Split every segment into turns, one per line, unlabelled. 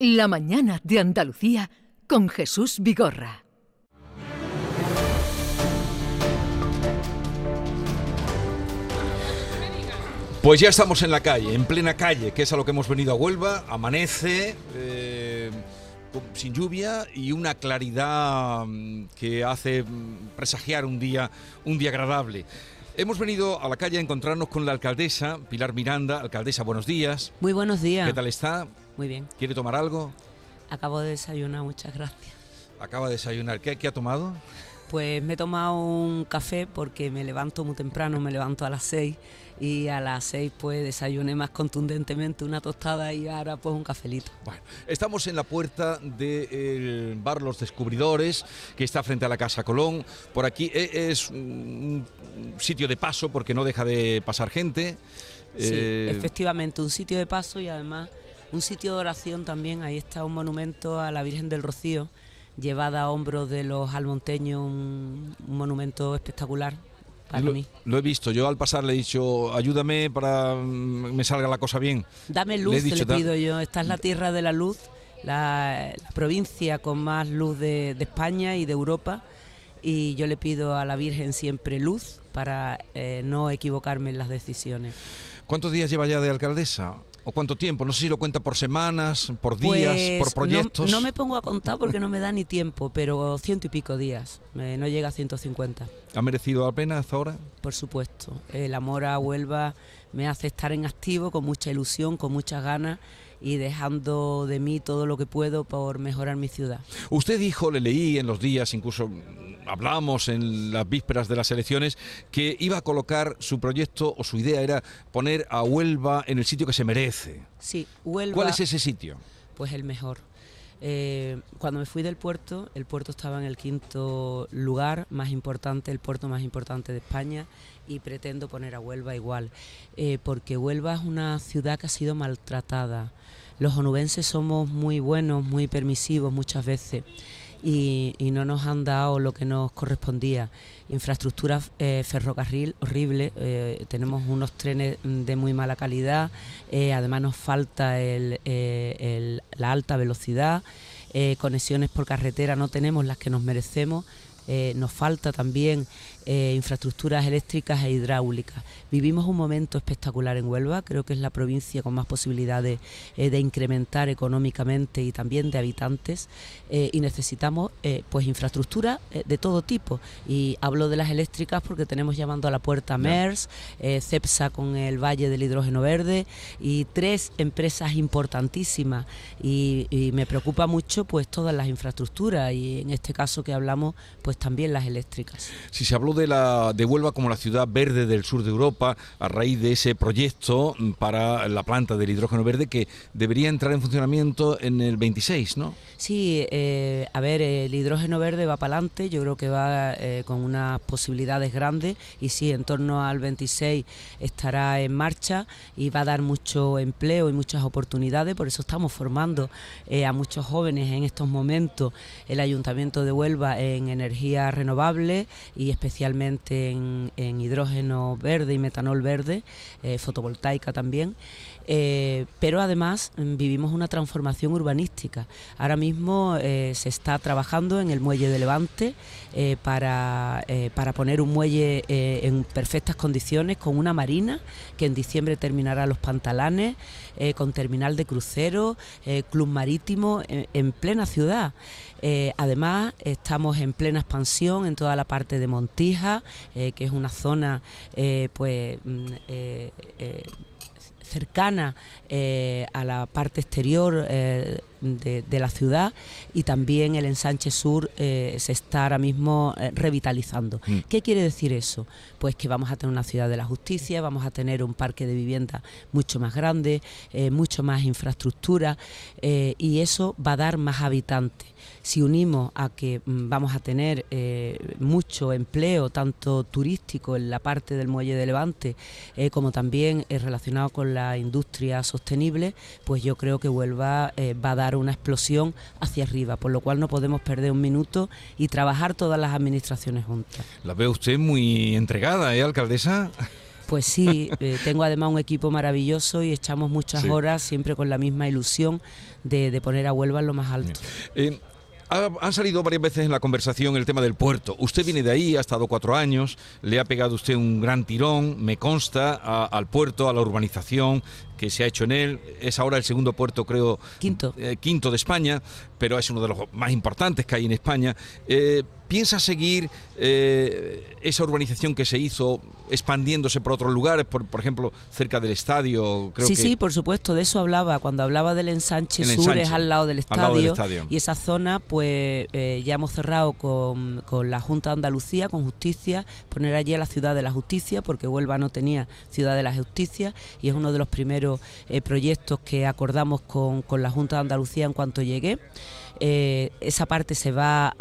La mañana de Andalucía con Jesús Vigorra.
Pues ya estamos en la calle, en plena calle, que es a lo que hemos venido a Huelva. Amanece, eh, sin lluvia y una claridad mm, que hace mm, presagiar un día, un día agradable. Hemos venido a la calle a encontrarnos con la alcaldesa, Pilar Miranda. Alcaldesa, buenos días.
Muy buenos días.
¿Qué tal está?
Muy bien.
¿Quiere tomar algo?
Acabo de desayunar, muchas gracias.
Acaba de desayunar. ¿Qué, qué ha tomado?
Pues me he tomado un café porque me levanto muy temprano, me levanto a las 6 y a las 6 pues desayuné más contundentemente una tostada y ahora pues un cafelito.
Bueno, estamos en la puerta del bar Los Descubridores, que está frente a la Casa Colón. Por aquí e- es un sitio de paso porque no deja de pasar gente.
Sí,
Eh,
efectivamente, un sitio de paso y además un sitio de oración también. Ahí está un monumento a la Virgen del Rocío, llevada a hombros de los almonteños, un, un monumento espectacular para
lo,
mí.
lo he visto. Yo al pasar le he dicho, ayúdame para mm, me salga la cosa bien.
Dame
Le he
luz, le,
dicho,
pido yo. Esta es la tierra de la luz, la, la provincia con más luz de, de España y de Europa. Y yo le pido a la Virgen siempre luz para eh, no equivocarme en las decisiones.
¿Cuántos días lleva ya de alcaldesa? ¿O cuánto tiempo? No sé si lo cuenta por semanas, por días,
Pues,
por proyectos.
No, no me pongo a contar porque no me da ni tiempo, pero ciento y pico días. eh, no llega a 150.
¿Ha merecido la pena hasta ahora?
Por supuesto. El amor a Huelva me hace estar en activo, con mucha ilusión, con muchas ganas y dejando de mí todo lo que puedo por mejorar mi ciudad.
Usted dijo, le leí en los días, incluso hablamos en las vísperas de las elecciones, que iba a colocar su proyecto o su idea era poner a Huelva en el sitio que se merece.
Sí, Huelva.
¿Cuál es ese sitio?
Pues el mejor. Eh, cuando me fui del puerto, el puerto estaba en el quinto lugar más importante, el puerto más importante de España, y pretendo poner a Huelva igual, eh, porque Huelva es una ciudad que ha sido maltratada. Los onubenses somos muy buenos, muy permisivos muchas veces. Y, no nos han dado lo que nos correspondía. Infraestructura eh, ferrocarril horrible, eh, tenemos unos trenes de muy mala calidad, eh, además nos falta la alta velocidad, conexiones por carretera no tenemos las que nos merecemos, eh, nos falta también eh, infraestructuras eléctricas e hidráulicas. Vivimos un momento espectacular en Huelva, creo que es la provincia con más posibilidades eh, de incrementar económicamente y también de habitantes y necesitamos pues infraestructura de todo tipo. Y hablo de las eléctricas porque tenemos llamando a la puerta MERS, CEPSA con el Valle del Hidrógeno Verde y tres empresas importantísimas. Y, y me preocupa mucho pues todas las infraestructuras y en este caso que hablamos pues también las eléctricas.
Si se habló de, la, de Huelva como la ciudad verde del sur de Europa a raíz de ese proyecto mm, para la planta del hidrógeno verde que debería entrar en funcionamiento en el 26, ¿no?
Sí, eh, a ver, el hidrógeno verde va para adelante, yo creo que va eh, con unas posibilidades grandes y sí, en torno al 26 estará en marcha y va a dar mucho empleo y muchas oportunidades, por eso estamos formando eh, a muchos jóvenes en estos momentos el Ayuntamiento de Huelva en energía renovable y especialmente en, en hidrógeno verde y metanol verde, eh, fotovoltaica también. Eh, pero además mm, vivimos una transformación urbanística. Ahora mismo eh, se está trabajando en el muelle de Levante eh, para, para poner un muelle en perfectas condiciones con una marina que en diciembre terminará los pantalanes, con terminal de crucero, club marítimo en, en plena ciudad. Además, estamos en plena expansión en toda la parte de Montija, que es una zona pues mm, cercana eh, a la parte exterior eh, de, de la ciudad y también el ensanche sur eh, se está ahora mismo revitalizando.
Mm.
¿Qué quiere decir eso? Pues que vamos a tener una ciudad de la justicia, vamos a tener un parque de vivienda mucho más grande, mucho más infraestructura y eso va a dar más habitantes. Si unimos a que mm, vamos a tener eh, mucho empleo, tanto turístico en la parte del muelle de Levante, eh, como también eh, relacionado con la industria sostenible, pues yo creo que Huelva va a dar una explosión hacia arriba, por lo cual no podemos perder un minuto y trabajar todas las administraciones juntas.
La veo usted muy entregada, ¿eh, alcaldesa?
Pues sí, eh, tengo además un equipo maravilloso y echamos muchas horas siempre con la misma ilusión de, poner a Huelva en lo más alto.
Eh, ha, salido varias veces en la conversación el tema del puerto. Usted viene de ahí, ha estado cuatro años, le ha pegado usted un gran tirón, me consta, al puerto, a la urbanización que se ha hecho en él. Es ahora el segundo puerto, creo.
Quinto.
Eh, quinto de España, pero es uno de los más importantes que hay en España. Eh, ¿Piensa seguir eh, esa urbanización que se hizo expandiéndose por otros lugares, por, por ejemplo, cerca del estadio?
sí, sí, por supuesto, de eso hablaba. Cuando hablaba del ensanche, sur, es al lado del estadio, Y esa zona, pues eh, ya hemos cerrado con, con, la Junta de Andalucía, con Justicia, poner allí a la Ciudad de la Justicia, porque Huelva no tenía Ciudad de la Justicia, y es uno de los primeros eh, proyectos que acordamos con, con la Junta de Andalucía en cuanto llegué. Eh, esa parte se va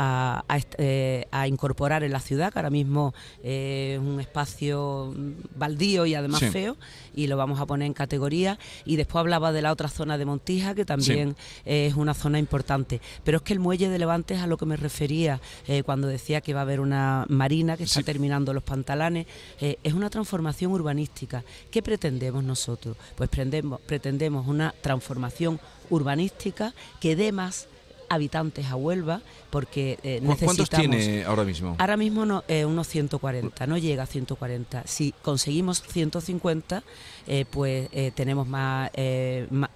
eh, a, incorporar en la ciudad, que ahora mismo es un espacio baldío y además feo, y lo vamos a poner en categoría. Y después hablaba de la otra zona de Montija, que también es una zona importante. Pero es que el muelle de Levante es a lo que me refería eh, cuando decía que va a haber una marina que está terminando los pantalanes. es una transformación urbanística. ¿Qué pretendemos nosotros? Pues pretendemos, pretendemos una transformación urbanística que dé más habitantes a Huelva porque eh, necesitamos...
¿Cuántos tiene ahora mismo?
Ahora mismo no, eh, unos 140, no llega a 140. Si conseguimos 150, eh, pues eh, tenemos más,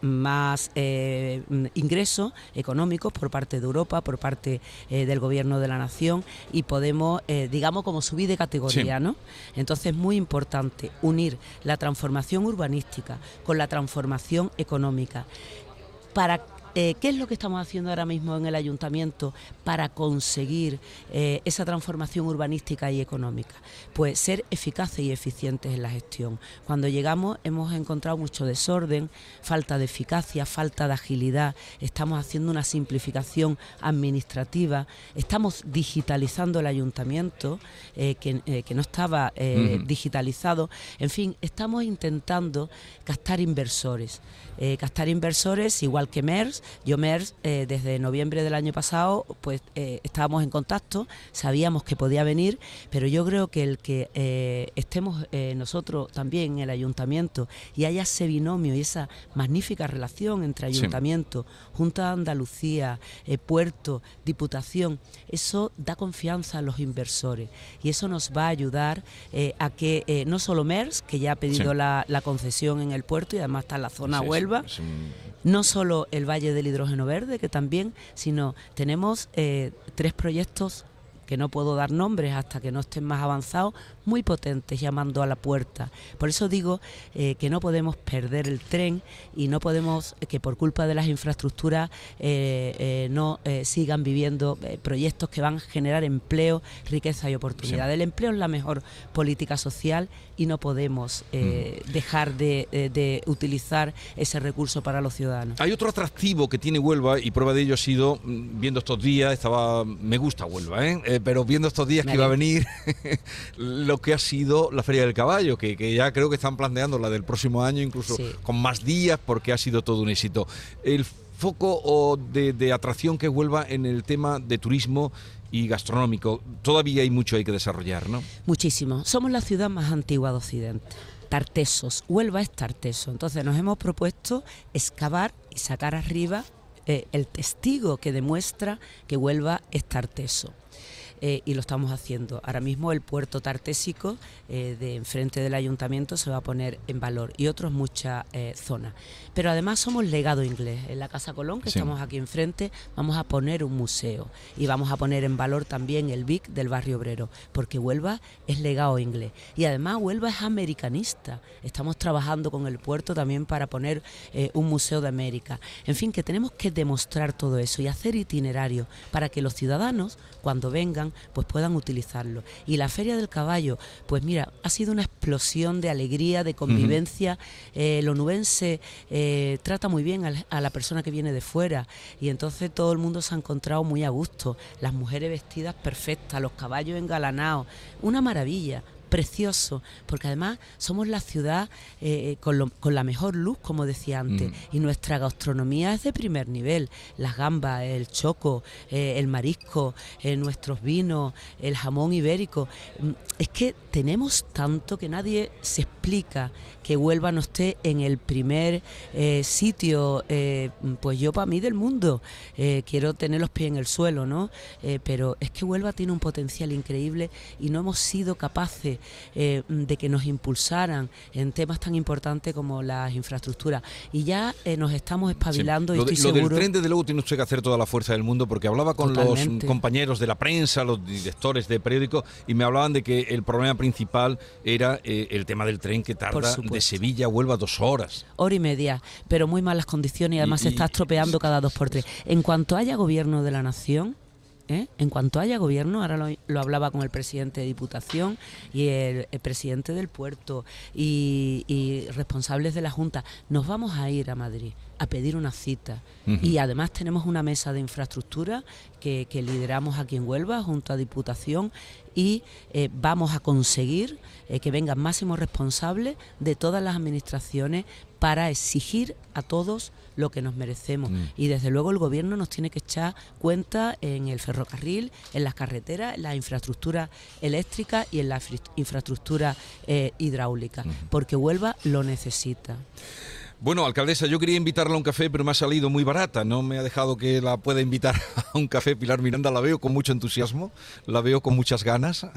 más ingresos económicos por parte de Europa, por parte del Gobierno de la Nación y podemos, digamos, como subir de categoría, ¿no? Entonces es muy importante unir la transformación urbanística con la transformación económica para eh, ¿Qué es lo que estamos haciendo ahora mismo en el ayuntamiento para conseguir eh, esa transformación urbanística y económica? Pues ser eficaces y eficientes en la gestión. Cuando llegamos hemos encontrado mucho desorden, falta de eficacia, falta de agilidad, estamos haciendo una simplificación administrativa, estamos digitalizando el ayuntamiento, eh, que, no estaba digitalizado, en fin, estamos intentando captar inversores. captar inversores igual que MERS, yo, MERS, eh, desde noviembre del año pasado, pues eh, estábamos en contacto, sabíamos que podía venir, pero yo creo que el que eh, estemos nosotros también en el ayuntamiento y haya ese binomio y esa magnífica relación entre ayuntamiento, Junta de Andalucía, puerto, diputación, eso da confianza a los inversores y eso nos va a ayudar a que no solo MERS, que ya ha pedido la, concesión en el puerto y además está en la zona Huelva, no solo el Valle del Hidrógeno Verde, que también, sino tenemos eh, tres proyectos que no puedo dar nombres hasta que no estén más avanzados, muy potentes llamando a la puerta. Por eso digo eh, que no podemos perder el tren y no podemos que por culpa de las infraestructuras eh, eh, no sigan viviendo proyectos que van a generar empleo, riqueza y oportunidad. El empleo es la mejor política social y no podemos mm. dejar de, utilizar ese recurso para los ciudadanos.
Hay otro atractivo que tiene Huelva y prueba de ello ha sido mm, viendo estos días, estaba me gusta Huelva, pero viendo estos días que iba a venir lo que ha sido la Feria del Caballo, que, ya creo que están planteando la del próximo año, incluso con más días, porque ha sido todo un éxito. El foco de, atracción que vuelva en el tema de turismo y gastronómico, todavía hay mucho hay que desarrollar, ¿no?
Muchísimo. Somos la ciudad más antigua de Occidente. Tartesos, Huelva es Tarteso. Entonces nos hemos propuesto excavar y sacar arriba eh, el testigo que demuestra que Huelva es Tarteso. Eh, y lo estamos haciendo. Ahora mismo el puerto tartésico eh, de enfrente del ayuntamiento se va a poner en valor y otros muchas eh, zonas. Pero además somos legado inglés. En la Casa Colón, que estamos aquí enfrente, vamos a poner un museo y vamos a poner en valor también el BIC del barrio obrero, porque Huelva es legado inglés. Y además Huelva es americanista. Estamos trabajando con el puerto también para poner un museo de América. En fin, que tenemos que demostrar todo eso y hacer itinerarios para que los ciudadanos, cuando vengan, pues puedan utilizarlo. Y la Feria del Caballo, pues mira, ha sido una explosión de alegría, de convivencia. Eh, el onubense eh, trata muy bien a, la persona que viene de fuera y entonces todo el mundo se ha encontrado muy a gusto. Las mujeres vestidas perfectas, los caballos engalanados, una maravilla precioso, porque además somos la ciudad eh, con, lo- con la mejor luz, como decía antes,
Mm.
y nuestra gastronomía es de primer nivel. Las gambas, el choco, eh, el marisco, eh, nuestros vinos, el jamón ibérico. Mm, Es que tenemos tanto que nadie se explica que Huelva no esté en el primer eh, sitio, eh, pues yo para mí del mundo. Eh, quiero tener los pies en el suelo, ¿no? Eh, pero es que Huelva tiene un potencial increíble y no hemos sido capaces eh, de que nos impulsaran en temas tan importantes como las infraestructuras. Y ya eh, nos estamos espabilando
Sí.
y
Lo, de-
estoy
lo del
seguro.
tren, desde luego, tiene usted que hacer toda la fuerza del mundo, porque hablaba con
Totalmente.
los compañeros de la prensa, los directores de periódicos, y me hablaban de que el problema principal era eh, el tema del tren que tarda de. Sevilla a Huelva dos horas.
hora y media, pero muy malas condiciones y además
Y-
se está
y-
estropeando cada dos por tres. En cuanto haya gobierno de la nación, ¿eh? en cuanto haya gobierno, ahora lo, lo hablaba con el presidente de Diputación y el, el presidente del puerto y, y responsables de la Junta, nos vamos a ir a Madrid a pedir una cita. Y además tenemos una mesa de infraestructura que, que lideramos aquí en Huelva junto a Diputación y eh, vamos a conseguir eh, que vengan máximos responsables de todas las administraciones para exigir a todos lo que nos merecemos.
Mm.
Y desde luego el gobierno nos tiene que echar cuenta en el ferrocarril, en las carreteras, en la infraestructura eléctrica y en la infraestructura eh, hidráulica, porque Huelva lo necesita.
Bueno, alcaldesa, yo quería invitarla a un café, pero me ha salido muy barata. No me ha dejado que la pueda invitar a un café. Pilar Miranda la veo con mucho entusiasmo, la veo con muchas ganas.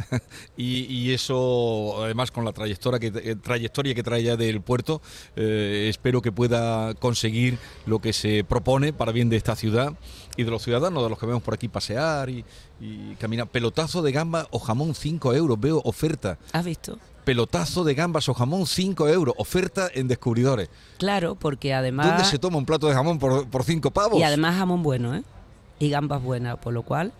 Y, eso, además, con la trayectoria que, eh, trayectoria que trae ya del puerto, eh, espero que pueda conseguir lo que se propone para bien de esta ciudad y de los ciudadanos, de los que vemos por aquí pasear y, y caminar. Pelotazo de gamba o jamón 5 euros, veo oferta.
¿Has visto?
Pelotazo de gambas o jamón 5 euros, oferta en descubridores.
Claro, porque además...
¿Dónde se toma un plato de jamón por, por cinco pavos?
Y además jamón bueno, ¿eh? Y gambas buenas, por lo cual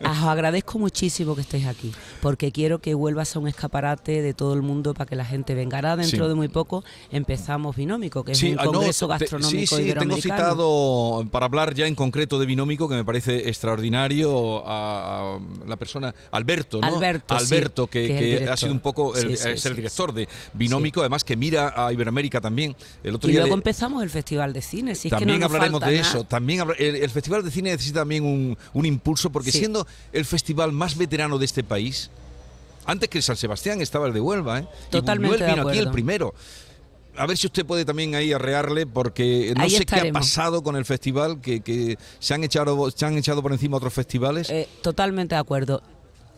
os agradezco muchísimo que estéis aquí, porque quiero que Huelva sea un escaparate de todo el mundo para que la gente venga. Ahora dentro
Sí.
de muy poco empezamos Binómico, que es
Sí,
un
ah, no,
congreso
te-
gastronómico
sí, sí, tengo
iberoamericano.
citado para hablar ya en concreto de Binómico, que me parece extraordinario, a, a la persona Alberto, ¿no?
Alberto,
Alberto, que, ha sido un poco el, es el director de Binómico, además que mira a Iberoamérica también. El otro
Y
día
luego empezamos el Festival de Cine, si es que
también
no nos
hablaremos
falta
de
nada.
eso. También el Festival de Cine necesita también un, un impulso, porque
Sí.
siendo el festival más veterano de este país, antes que el San Sebastián estaba el de Huelva, ¿eh?
Totalmente
y Buñuel
de
vino aquí el primero. A ver si usted puede también ahí arrearle, porque no
Ahí
sé qué ha pasado con el festival, que, que se, han echado, se han echado por encima otros festivales.
Eh, totalmente de acuerdo.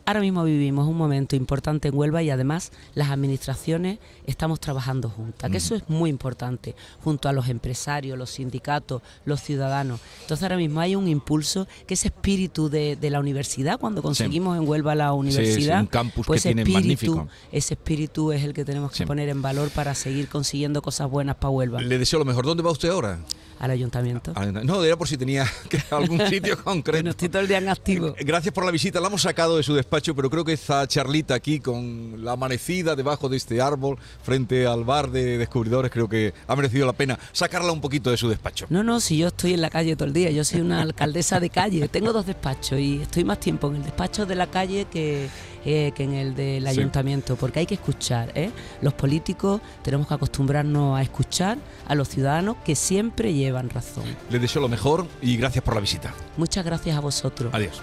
Ahora mismo vivimos un momento importante en Huelva y además las administraciones estamos trabajando juntas, que eso es muy importante, junto a los empresarios, los sindicatos, los ciudadanos. Entonces ahora mismo hay un impulso que ese espíritu de, de la universidad, cuando conseguimos en Huelva la universidad,
un campus
pues
que
ese espíritu,
magnífico.
ese espíritu es el que tenemos que
Sí.
poner en valor para seguir consiguiendo cosas buenas para Huelva,
Le deseo lo mejor. ¿Dónde va usted ahora?
Al ayuntamiento.
No, era por si tenía que algún sitio concreto.
Bueno, estoy todo el día en activo.
Gracias por la visita. La hemos sacado de su despacho, pero creo que esta charlita aquí con la amanecida debajo de este árbol, frente al bar de descubridores, creo que ha merecido la pena sacarla un poquito de su despacho.
No, no, si yo estoy en la calle todo el día, yo soy una alcaldesa de calle, tengo dos despachos y estoy más tiempo en el despacho de la calle que, eh, que en el del
Sí.
ayuntamiento, porque hay que escuchar. ¿eh? Los políticos tenemos que acostumbrarnos a escuchar a los ciudadanos que siempre llevan razón.
Les deseo lo mejor y gracias por la visita.
Muchas gracias a vosotros.
Adiós.